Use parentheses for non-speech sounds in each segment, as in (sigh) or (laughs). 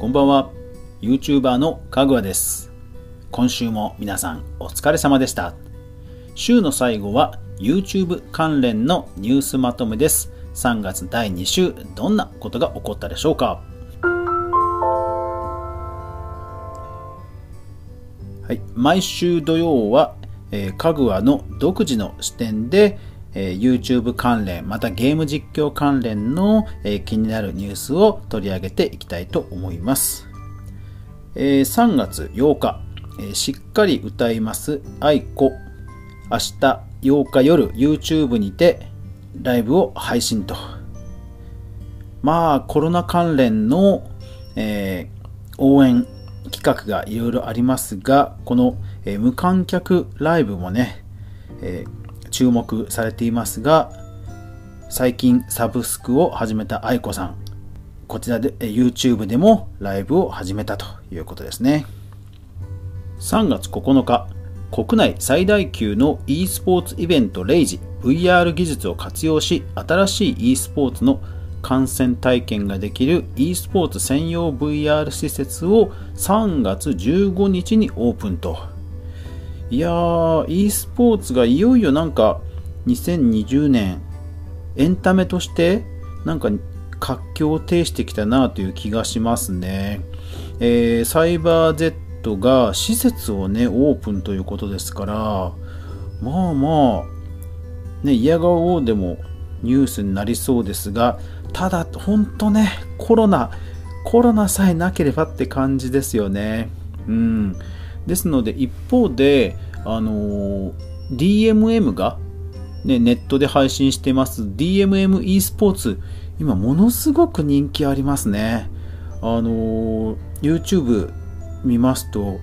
こんばんは。YouTuber のかぐわです。今週も皆さんお疲れ様でした。週の最後は YouTube 関連のニュースまとめです。3月第2週どんなことが起こったでしょうか？はい、毎週土曜は、えー、かぐわの独自の視点で、えー、YouTube 関連、またゲーム実況関連の、えー、気になるニュースを取り上げていきたいと思います。えー、3月8日、えー、しっかり歌います愛子、明日8日夜 YouTube にてライブを配信と。まあコロナ関連の、えー、応援企画がいろいろありますが、この、えー、無観客ライブもね、えー、注目されていますが、最近サブスクを始めた愛子さん、こちらで、YouTube でもライブを始めたということですね。3月9日、国内最大級の e スポーツイベントレイジ VR 技術を活用し、新しい e スポーツの観戦体験ができる e スポーツ専用 VR 施設を3月15日にオープンと。いやー、e スポーツがいよいよなんか2020年エンタメとしてなんか活況を呈してきたなという気がしますね。えー、サイバー Z が施設をね、オープンということですから、まあまあ、ね、嫌顔でもニュースになりそうですが、ただ、本当ね、コロナ、コロナさえなければって感じですよね。うん。ですので、一方で、あの DMM が、ね、ネットで配信してます DMM e スポーツ、今ものすごく人気ありますね。あの YouTube 見ますと、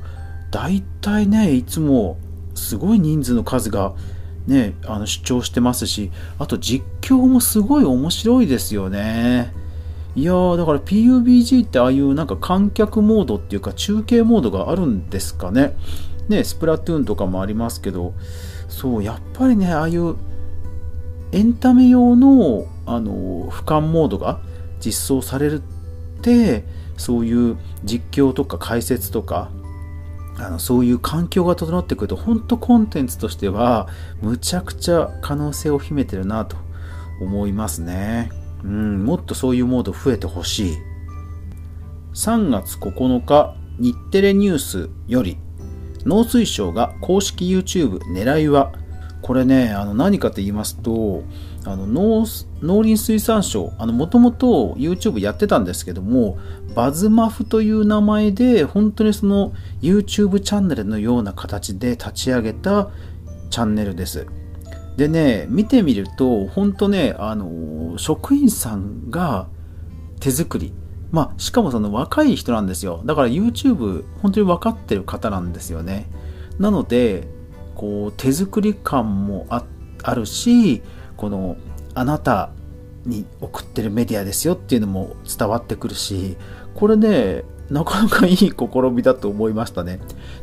大体ね、いつもすごい人数の数がね、あの主張してますし、あと実況もすごい面白いですよね。いやー、だから PUBG ってああいうなんか観客モードっていうか中継モードがあるんですかね。ね、スプラトゥーンとかもありますけど、そう、やっぱりね、ああいうエンタメ用の、あの、俯瞰モードが実装されるって、そういう実況とか解説とか、あのそういう環境が整ってくると本当コンテンツとしてはむちゃくちゃ可能性を秘めてるなと思いますね。うん、もっとそういうモード増えてほしい。3月9日日テレニュースより農水省が公式 YouTube 狙いはこれねあの何かと言いますとあの農農林水産省もともと YouTube やってたんですけどもバズマフという名前で本当にその YouTube チャンネルのような形で立ち上げたチャンネルですでね見てみると本当ねあの職員さんが手作り。まあしかもその若い人なんですよ。だから YouTube 本当に分かってる方なんですよね。なのでこう手作り感もあるしこのあなたに送ってるメディアですよっていうのも伝わってくるしこれねなかなかいい試みだと思いましたね。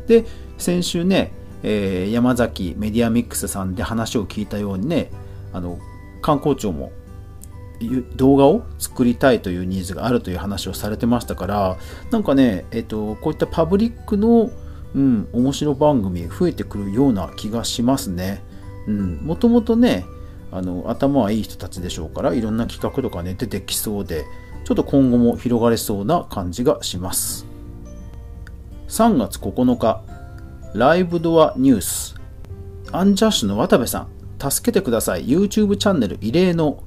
で先週ね、えー、山崎メディアミックスさんで話を聞いたようにねあの観光庁も動画を作りたいというニーズがあるという話をされてましたからなんかね、えっと、こういったパブリックの、うん、面白番組増えてくるような気がしますね。うん、もともとねあの頭はいい人たちでしょうからいろんな企画とかね出てきそうでちょっと今後も広がれそうな感じがします3月9日ライブドアニュース。アンジャッシュの渡部さん助けてください。YouTube チャンネル異例の。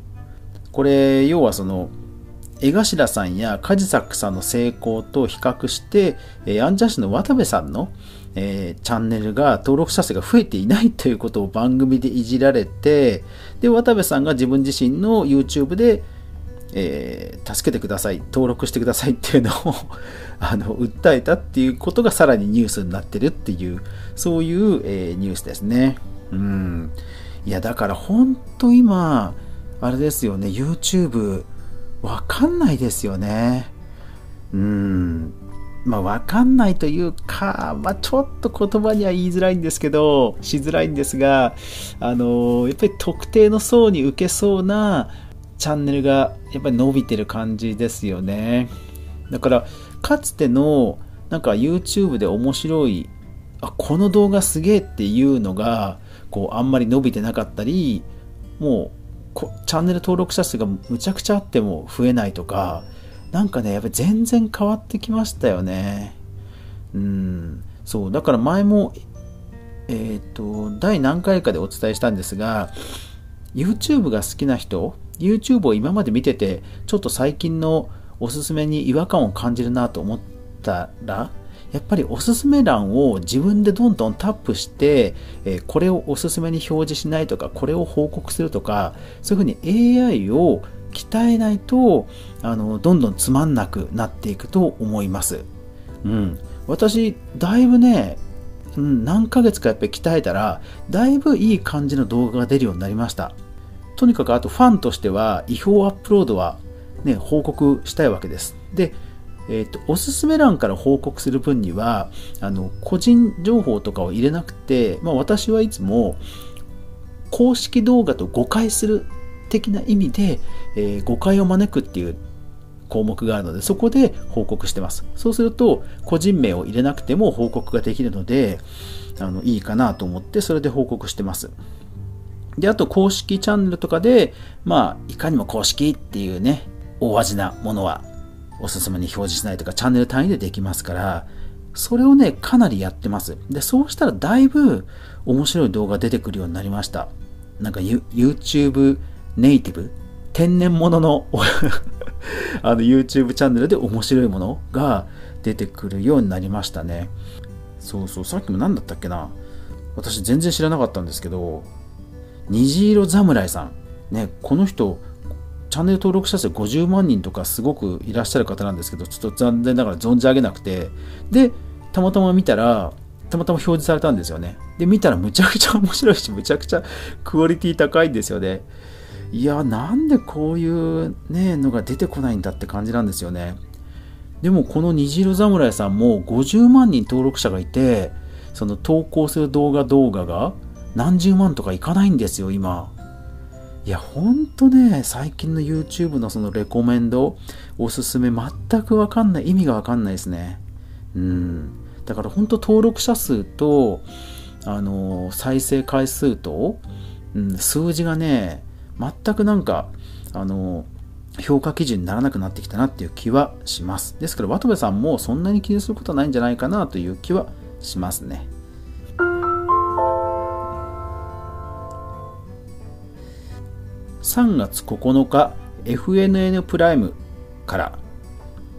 これ要はその江頭さんやカジサックさんの成功と比較して、えアンジャッシュの渡部さんのえー、チャンネルが登録者数が増えていないということを番組でいじられて、で、渡部さんが自分自身の YouTube で、えー、助けてください、登録してくださいっていうのを (laughs) あの、訴えたっていうことがさらにニュースになってるっていう、そういう、えー、ニュースですね。うん。いや、だから本当今、あれですよね、YouTube、わかんないですよね。うん。まあ、わかんないというか、まあ、ちょっと言葉には言いづらいんですけど、しづらいんですが、あのやっぱり特定の層に受けそうなチャンネルがやっぱり伸びてる感じですよね。だからかつてのなんか YouTube で面白いあこの動画すげえっていうのがこうあんまり伸びてなかったりもうチャンネル登録者数がむちゃくちゃあっても増えないとかなんかねやっぱり全然変わってきましたよねうんそうだから前もえっ、ー、と第何回かでお伝えしたんですが YouTube が好きな人 YouTube を今まで見ててちょっと最近のおすすめに違和感を感じるなと思ったらやっぱりおすすめ欄を自分でどんどんタップして、えこれをおすすめに表示しないとかこれを報告するとかそういうふうに AI を鍛えないとあのどんどんつまんなくなっていくと思います。うん、私だいぶね、うん、何ヶ月かやっぱり鍛えたらだいぶいい感じの動画が出るようになりました。とにかくあとファンとしては違法アップロードはね、報告したいわけです。で、えーと、おすすめ欄から報告する分にはあの個人情報とかを入れなくて、まあ、私はいつも公式動画と誤解する的な意味で、えー、誤解を招くっていう項目があるのでそこで報告してますそうすると個人名を入れなくても報告ができるのであのいいかなと思ってそれで報告してますであと公式チャンネルとかでまあいかにも公式っていうね大味なものはおすすめに表示しないとかチャンネル単位でできますから、それをね、かなりやってます。で、そうしたらだいぶ面白い動画出てくるようになりました。なんか YouTube ネイティブ天然物の (laughs) あの YouTube チャンネルで面白いものが出てくるようになりましたね。そうそう、さっきも何だったっけな。私全然知らなかったんですけど、虹色侍さん。ね、この人、チャンネル登録者数50万人とかすごくいらっしゃる方なんですけど、ちょっと残念ながら存じ上げなくて、で、たまたま見たら、たまたま表示されたんですよね。で、見たらむちゃくちゃ面白いし、むちゃくちゃクオリティ高いんですよね。いや、なんでこういうね、のが出てこないんだって感じなんですよね。でもこの虹色侍さんも50万人登録者がいて、その投稿する動画動画が何十万とかいかないんですよ、今。いや、ほんとね、最近の YouTube のそのレコメンド、おすすめ全くわかんない、意味がわかんないですね。うん。だから本当登録者数と、あの、再生回数と、うん、数字がね、全くなんか、あの、評価基準にならなくなってきたなっていう気はします。ですから、渡部さんもそんなに気にすることはないんじゃないかなという気はしますね。3月9日 FNN プライムから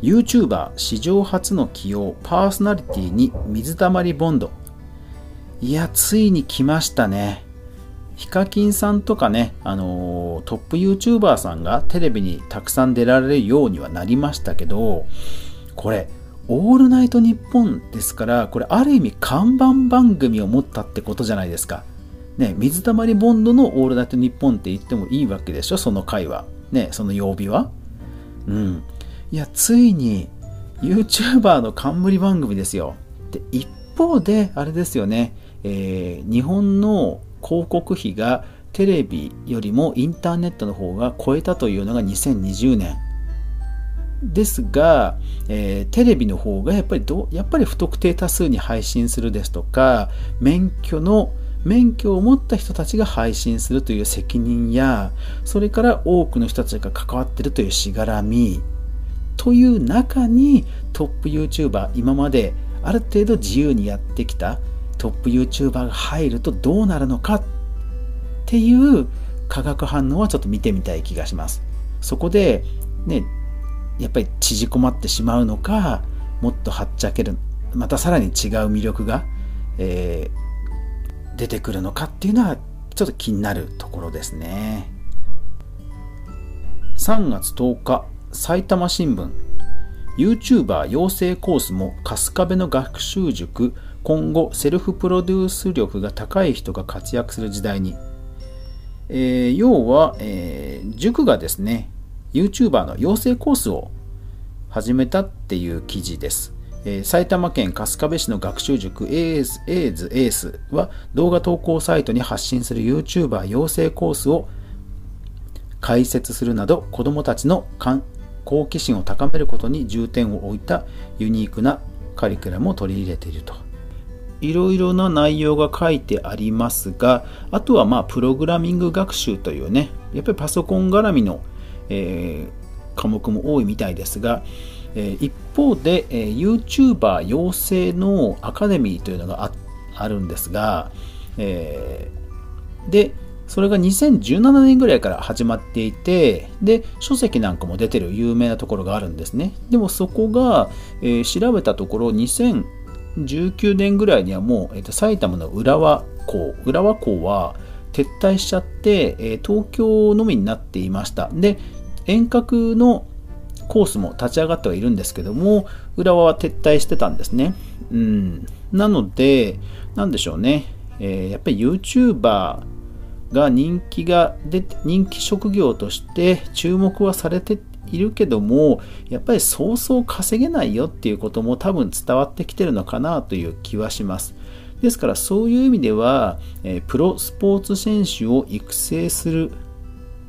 YouTuber 史上初の起用パーソナリティに水溜りボンド。いやついに来ましたね。ヒカキンさんとかね、あのー、トップ YouTuber さんがテレビにたくさん出られるようにはなりましたけどこれオールナイトニッポンですからこれある意味看板番組を持ったってことじゃないですか。ね、水溜りボンドのオールナイトニッポンって言ってもいいわけでしょ、その回は。ね、その曜日は？うん。いや、ついに YouTuber の冠番組ですよ。で、一方で、あれですよね、えー、日本の広告費がテレビよりもインターネットの方が超えたというのが2020年。ですが、えー、テレビの方がやっぱりどやっぱり不特定多数に配信するですとか免許の免許を持った人たちが配信するという責任や、それから多くの人たちが関わっているというしがらみ、という中にトップ YouTuber、今まである程度自由にやってきたトップ YouTuber が入るとどうなるのかっていう化学反応はちょっと見てみたい気がします。そこで、ね、やっぱり縮こまってしまうのか、もっとはっちゃける、またさらに違う魅力が、えー出てくるのかっていうのはちょっと気になるところですね。3月10日埼玉新聞。YouTuber 養成コースも春日部の学習塾今後セルフプロデュース力が高い人が活躍する時代に、えー、要は、えー、塾がですね YouTuber の養成コースを始めたっていう記事です。えー、埼玉県春日部市の学習塾エーズエーズエースは動画投稿サイトに発信する YouTuber 養成コースを開設するなど子供たちの好奇心を高めることに重点を置いたユニークなカリキュラムを取り入れていると。いろいろな内容が書いてありますが、あとはまあプログラミング学習というね、やっぱりパソコン絡みの、えー、科目も多いみたいですが、え、一方で、えー、YouTuber 養成のアカデミーというのがあるんですが、え、で、それが2017年ぐらいから始まっていて、で、書籍なんかも出てる有名なところがあるんですね。でもそこが、えー、調べたところ、2019年ぐらいにはもう、えーと、埼玉の浦和港、浦和港は撤退しちゃって、えー、東京のみになっていました。で、遠隔のコースも立ち上がってはいるんですけども、浦和は撤退してたんですね。うん。なので、なんでしょうね。えー、やっぱり YouTuber が人気が出て、人気職業として注目はされているけども、やっぱりそうそう稼げないよっていうことも多分伝わってきてるのかなという気はします。ですからそういう意味では、えー、プロスポーツ選手を育成する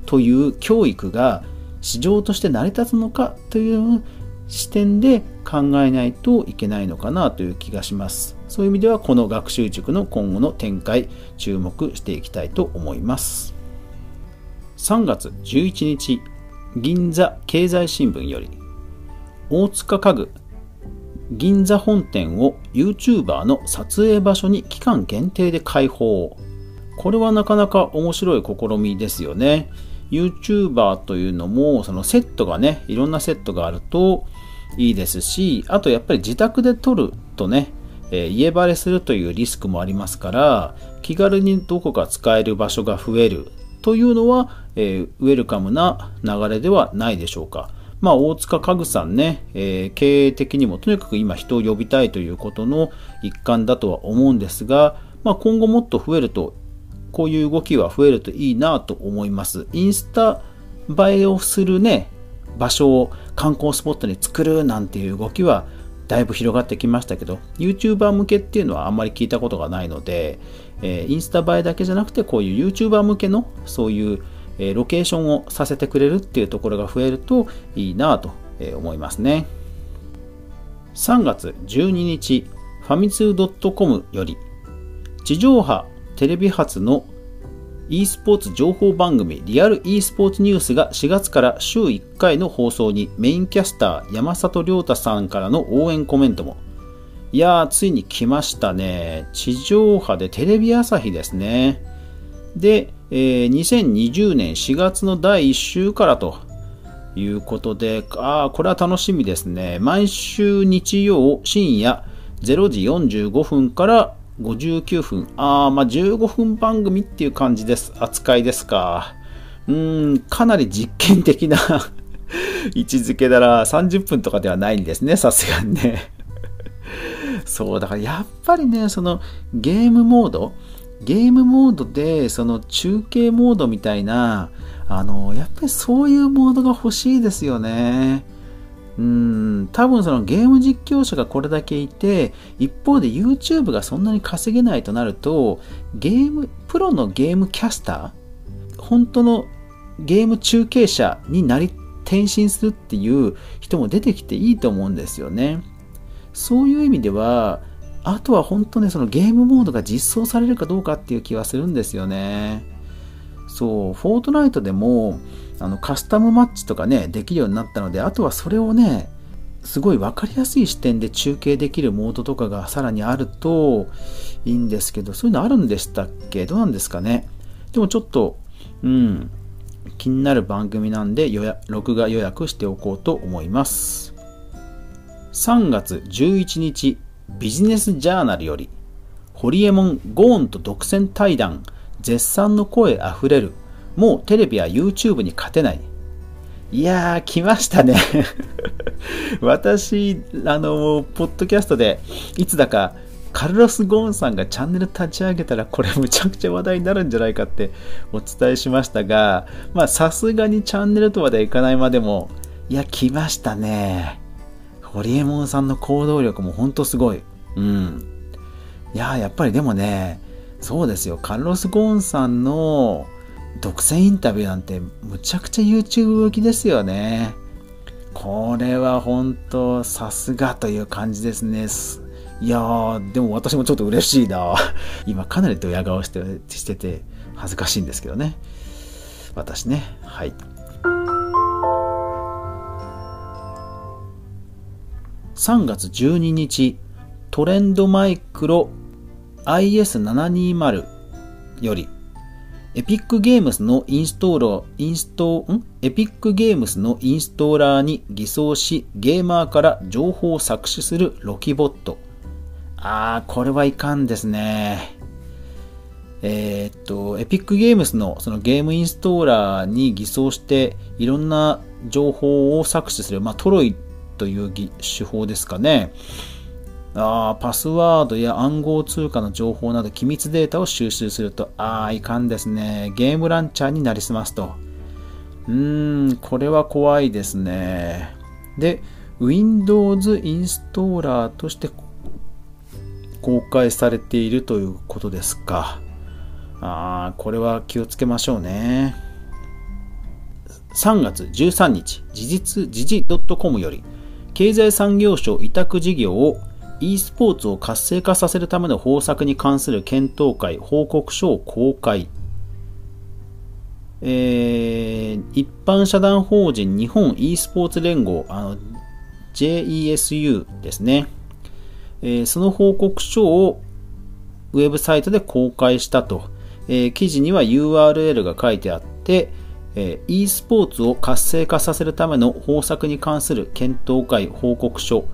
という教育が市場として成り立つのかという視点で考えないといけないのかなという気がします。そういう意味ではこの学習塾の今後の展開注目していきたいと思います。3月11日銀座経済新聞より大塚家具銀座本店を YouTuber の撮影場所に期間限定で開放これはなかなか面白い試みですよね YouTuber というのもそのセットがねいろんなセットがあるといいですしあとやっぱり自宅で撮るとね、えー、家バレするというリスクもありますから気軽にどこか使える場所が増えるというのは、えー、ウェルカムな流れではないでしょうか。まあ、大塚家具さんね、えー、経営的にもとにかく今人を呼びたいということの一環だとは思うんですが、まあ、今後もっと増えるとこういう動きは増えるといいなと思います。インスタ映えをするね、場所を観光スポットに作るなんていう動きはだいぶ広がってきましたけど、YouTuber 向けっていうのはあんまり聞いたことがないので、えー、インスタ映えだけじゃなくて、こういう YouTuber 向けのそういう、えー、ロケーションをさせてくれるっていうところが増えるといいなと思いますね。3月12日、ファミツー .com より、地上波テレビ初の e スポーツ情報番組リアル e スポーツニュースが4月から週1回の放送にメインキャスター山里亮太さんからの応援コメントも。いやー、ついに来ましたね。地上波でテレビ朝日ですね。で、えー、2020年4月の第1週からということで、ああ、これは楽しみですね。毎週日曜深夜0時45分から59分。ああ、まあ、15分番組っていう感じです。扱いですか。うーん、かなり実験的な (laughs) 位置づけだら30分とかではないんですね、さすがにね。そう、だからやっぱりね、そのゲームモード、ゲームモードで、その中継モードみたいな、あの、やっぱりそういうモードが欲しいですよね。うん、多分そのゲーム実況者がこれだけいて、一方で YouTube がそんなに稼げないとなると、ゲーム、プロのゲームキャスター本当のゲーム中継者になり、転身するっていう人も出てきていいと思うんですよね。そういう意味では、あとは本当ね、そのゲームモードが実装されるかどうかっていう気はするんですよね。そう、フォートナイトでも、あのカスタムマッチとかね、できるようになったので、あとはそれをね、すごい分かりやすい視点で中継できるモードとかがさらにあるといいんですけど、そういうのあるんでしたっけ？どうなんですかね？でもちょっと、うん、気になる番組なんで予約、録画予約しておこうと思います。3月11日、ビジネスジャーナルより、ホリエモン・ゴーンと独占対談、絶賛の声あふれるもうテレビは YouTube に勝てない。いやー、来ましたね (laughs) 私、あの、ポッドキャストで、いつだか、カルロス・ゴーンさんがチャンネル立ち上げたら、これむちゃくちゃ話題になるんじゃないかってお伝えしましたが、まあ、さすがにチャンネルとまではいかないまでも、いや、来ましたね。ホリエモンさんの行動力もほんとすごい。うん。いやーやっぱりでもね、そうですよ。カルロス・ゴーンさんの、独占インタビューなんてむちゃくちゃ YouTube 向きですよね。これは本当さすがという感じですね。いやー、でも私もちょっと嬉しいな。(laughs) 今かなりドヤ顔してしてて恥ずかしいんですけどね。私ね。はい。3月12日、トレンドマイクロ IS720 より、エピックゲームスのインストーラー、インスト、ん？エピックゲームスのインストーラーに偽装し、ゲーマーから情報を搾取するロキボット。あー、これはいかんですね。えー、っと、エピックゲームスのそのゲームインストーラーに偽装していろんな情報を搾取する、まあ、トロイという手法ですかね。あパスワードや暗号通貨の情報など機密データを収集すると、ああ、いかんですね。ゲームランチャーになりすますと。うーん、これは怖いですね。で、Windows インストーラーとして公開されているということですか。ああ、これは気をつけましょうね。3月13日、時実、時事 .com より、経済産業省委託事業を e スポーツを活性化させるための方策に関する検討会報告書を公開。えー、一般社団法人日本 e スポーツ連合、あの JESU ですね、えー、その報告書をウェブサイトで公開したと。えー、記事には URL が書いてあって、えー、e スポーツを活性化させるための方策に関する検討会報告書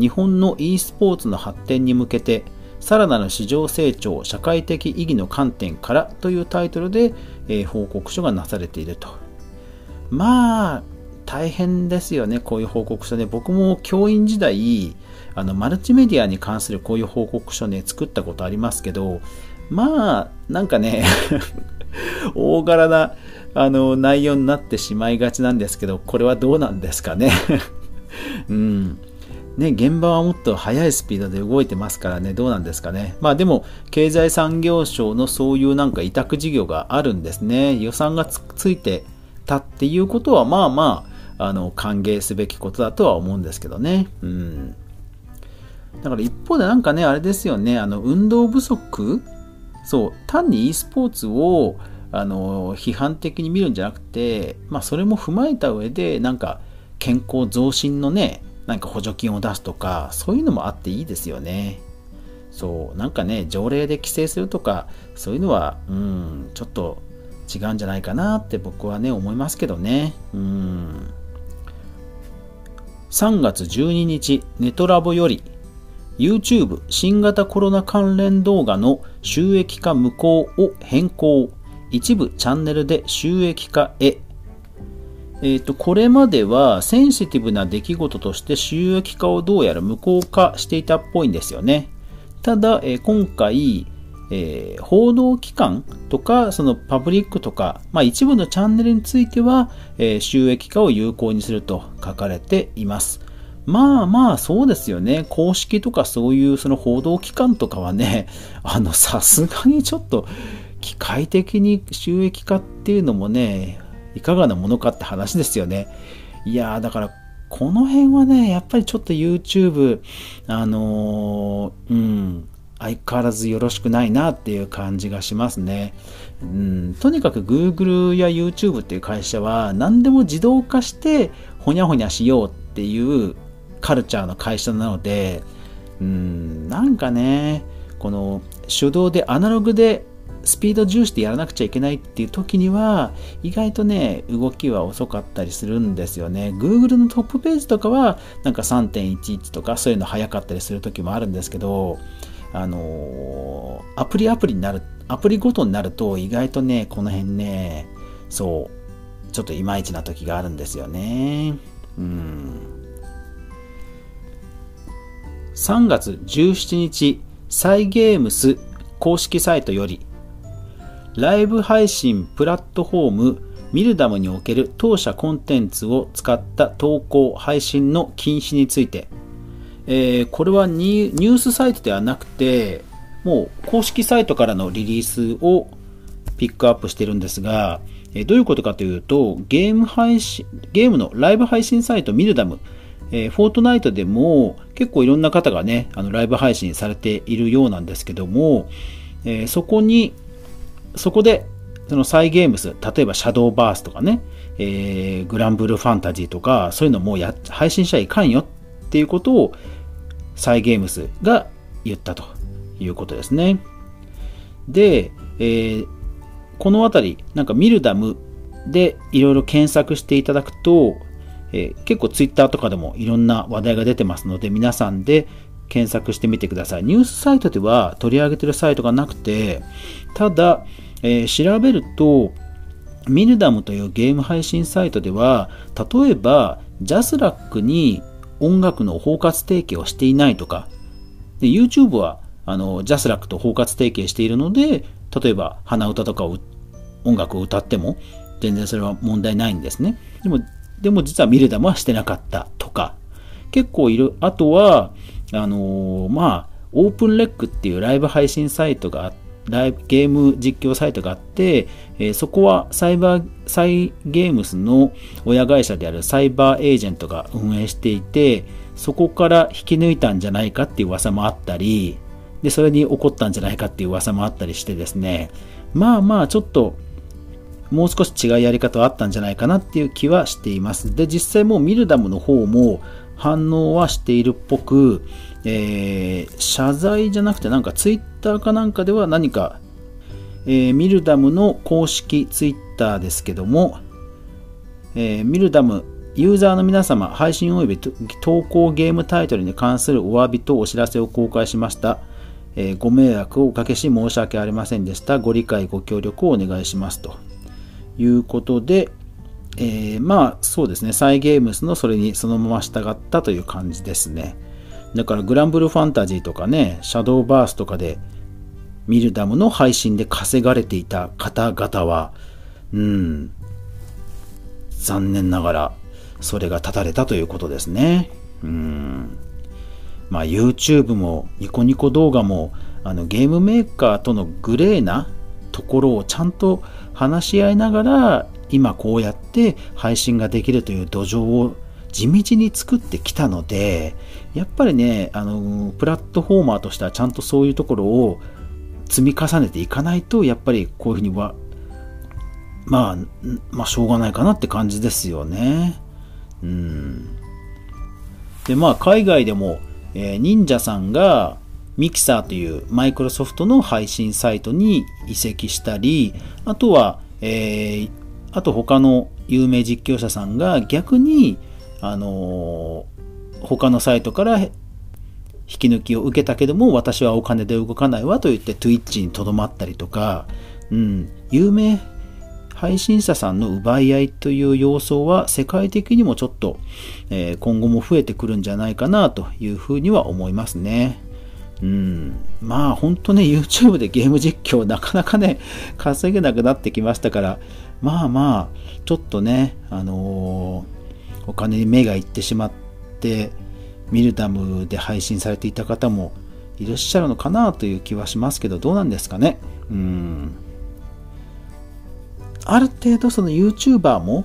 日本の e スポーツの発展に向けてさらなる市場成長社会的意義の観点からというタイトルで、え、報告書がなされていると。まあ大変ですよねこういう報告書ね。僕も教員時代あのマルチメディアに関するこういう報告書ね作ったことありますけどまあなんかね (laughs) 大柄なあの内容になってしまいがちなんですけどこれはどうなんですかね。(laughs) うん。ね、現場はもっと速いスピードで動いてますからね、どうなんですかね。まあでも、経済産業省のそういうなんか委託事業があるんですね。予算がついてたっていうことは、まあまあ、あの、歓迎すべきことだとは思うんですけどね。うん。だから一方でなんかね、あれですよね、あの、運動不足？そう、単に e スポーツを、あの、批判的に見るんじゃなくて、まあそれも踏まえた上で、なんか、健康増進のね、なんか補助金を出すとか、そういうのもあっていいですよね。そう、なんかね、条例で規制するとか、そういうのは、うん、ちょっと違うんじゃないかなって僕はね、思いますけどね。うん。3月12日、ネトラボより、YouTube 新型コロナ関連動画の収益化無効を変更。一部チャンネルで収益化へえーと、これまではセンシティブな出来事として収益化をどうやら無効化していたっぽいんですよね。ただ、えー、今回、えー、報道機関とか、そのパブリックとか、まあ、一部のチャンネルについては、えー、収益化を有効にすると書かれています。まあまあそうですよね。公式とかそういうその報道機関とかはね、(laughs) あのさすがにちょっと機械的に収益化っていうのもね、いかがなものかって話ですよね。いやー、だから、この辺はね、やっぱりちょっと YouTube、あのー、うん、相変わらずよろしくないなっていう感じがしますね。うん、とにかく Google や YouTube っていう会社は何でも自動化してほにゃほにゃしようっていうカルチャーの会社なので、うん、なんかね、この手動でアナログでスピード重視でやらなくちゃいけないっていう時には、意外とね、動きは遅かったりするんですよね。Google のトップページとかは、なんか3.11とかそういうの早かったりする時もあるんですけど、あのー、アプリアプリになる、アプリごとになると意外とね、この辺ね、そう、ちょっといまいちな時があるんですよね。うん。3月17日、サイゲームス公式サイトより、ライブ配信プラットフォームミルダムにおける当社コンテンツを使った投稿、配信の禁止について、えー、これはニュースサイトではなくて、もう公式サイトからのリリースをピックアップしてるんですが、えどういうことかというと、ゲーム配信、ゲームのライブ配信サイトミルダム、えー、フォートナイトでも結構いろんな方がね、あのライブ配信されているようなんですけども、えー、そこに、そこで、そのサイゲームス、例えばシャドーバースとかね、えー、グランブルファンタジーとか、そういうのもや配信しちゃいかんよっていうことを、サイゲームスが言ったということですね。で、えー、このあたり、なんかミルダムでいろいろ検索していただくと、えー、結構ツイッターとかでもいろんな話題が出てますので、皆さんで検索してみてください。ニュースサイトでは取り上げてるサイトがなくて、ただ、えー、調べると、ミルダムというゲーム配信サイトでは、例えば、 JASRAC に音楽の包括提携をしていないとか、で YouTube はあの JASRAC と包括提携しているので、例えば鼻歌とかを音楽を歌っても全然それは問題ないんですね。でもでも実はミルダムはしてなかったとか、結構いる、あとは、あのー、まあ、 OPENREC っていうライブ配信サイトが、ライブゲーム実況サイトがあって、えー、そこはサイバー、サイゲームスの親会社であるサイバーエージェントが運営していて、そこから引き抜いたんじゃないかっていう噂もあったり、で、それに起こったんじゃないかっていう噂もあったりしてですね、まあまあちょっともう少し違うやり方はあったんじゃないかなっていう気はしています。で、実際もうミルダムの方も反応はしているっぽく、えー、謝罪じゃなくてなんかツイッターかなんかでは何か、えー、ミルダムの公式ツイッターですけども、えー、ミルダムユーザーの皆様、配信及び投稿ゲームタイトルに関するお詫びとお知らせを公開しました。えー、ご迷惑をおかけし申し訳ありませんでした。ご理解、ご協力をお願いしますと。いうことで、えー、まあそうですね、サイ・ゲームスのそれにそのまま従ったという感じですね。だからグランブルファンタジーとかね、シャドーバースとかでミルダムの配信で稼がれていた方々は、うん、残念ながらそれが断たれたということですね。うん。まあ YouTube もニコニコ動画もあのゲームメーカーとのグレーなところをちゃんと話し合いながら今こうやって配信ができるという土壌を地道に作ってきたのでやっぱりねあのプラットフォーマーとしてはちゃんとそういうところを積み重ねていかないとやっぱりこういうふうにはまあまあしょうがないかなって感じですよね。うん。でまあ海外でも、えー、忍者さんがミキサーというマイクロソフトの配信サイトに移籍したり、あとは、えー、あと他の有名実況者さんが逆に、あのー、他のサイトから引き抜きを受けたけども、私はお金で動かないわと言って Twitch にとどまったりとか、うん、有名配信者さんの奪い合いという要素は世界的にもちょっと、えー、今後も増えてくるんじゃないかなというふうには思いますね。うん、まあ本当ね、YouTube でゲーム実況なかなかね、稼げなくなってきましたから、まあまあ、ちょっとね、あのー、お金に目がいってしまって、ミルダムで配信されていた方もいらっしゃるのかなという気はしますけど、どうなんですかね。うん。ある程度その YouTuber も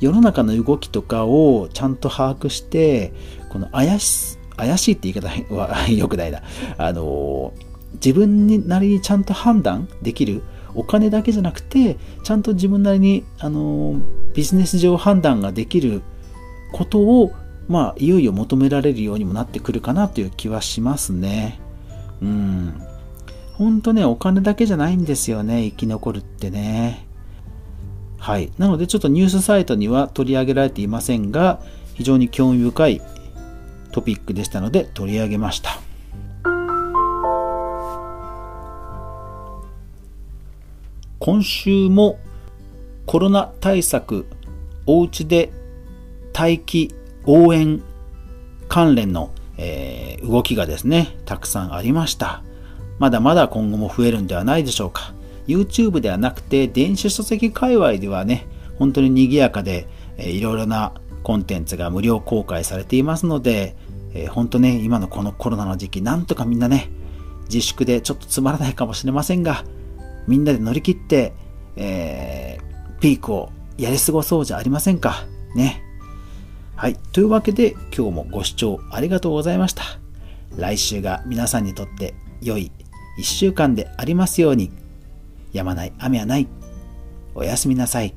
世の中の動きとかをちゃんと把握して、この怪し怪しいって言い方は (laughs) 良くないな。あの、自分なりにちゃんと判断できる。お金だけじゃなくて、ちゃんと自分なりに、あの、ビジネス上判断ができることを、まあ、いよいよ求められるようにもなってくるかなという気はしますね。うん。ほんとね、お金だけじゃないんですよね、生き残るってね。はい。なので、ちょっとニュースサイトには取り上げられていませんが、非常に興味深いトピックでしたので取り上げました今週もコロナ対策おうちで待機応援関連の、えー、動きがですねたくさんありました。まだまだ今後も増えるんではないでしょうか。YouTube ではなくて電子書籍界隈ではね本当に賑やかで、えー、いろいろなコンテンツが無料公開されていますので、えー、本当ね、今のこのコロナの時期、なんとかみんなね、自粛でちょっとつまらないかもしれませんが、みんなで乗り切って、えー、ピークをやり過ごそうじゃありませんか？ね。はい。というわけで今日もご視聴ありがとうございました。来週が皆さんにとって良い一週間でありますように。やまない雨はない。おやすみなさい。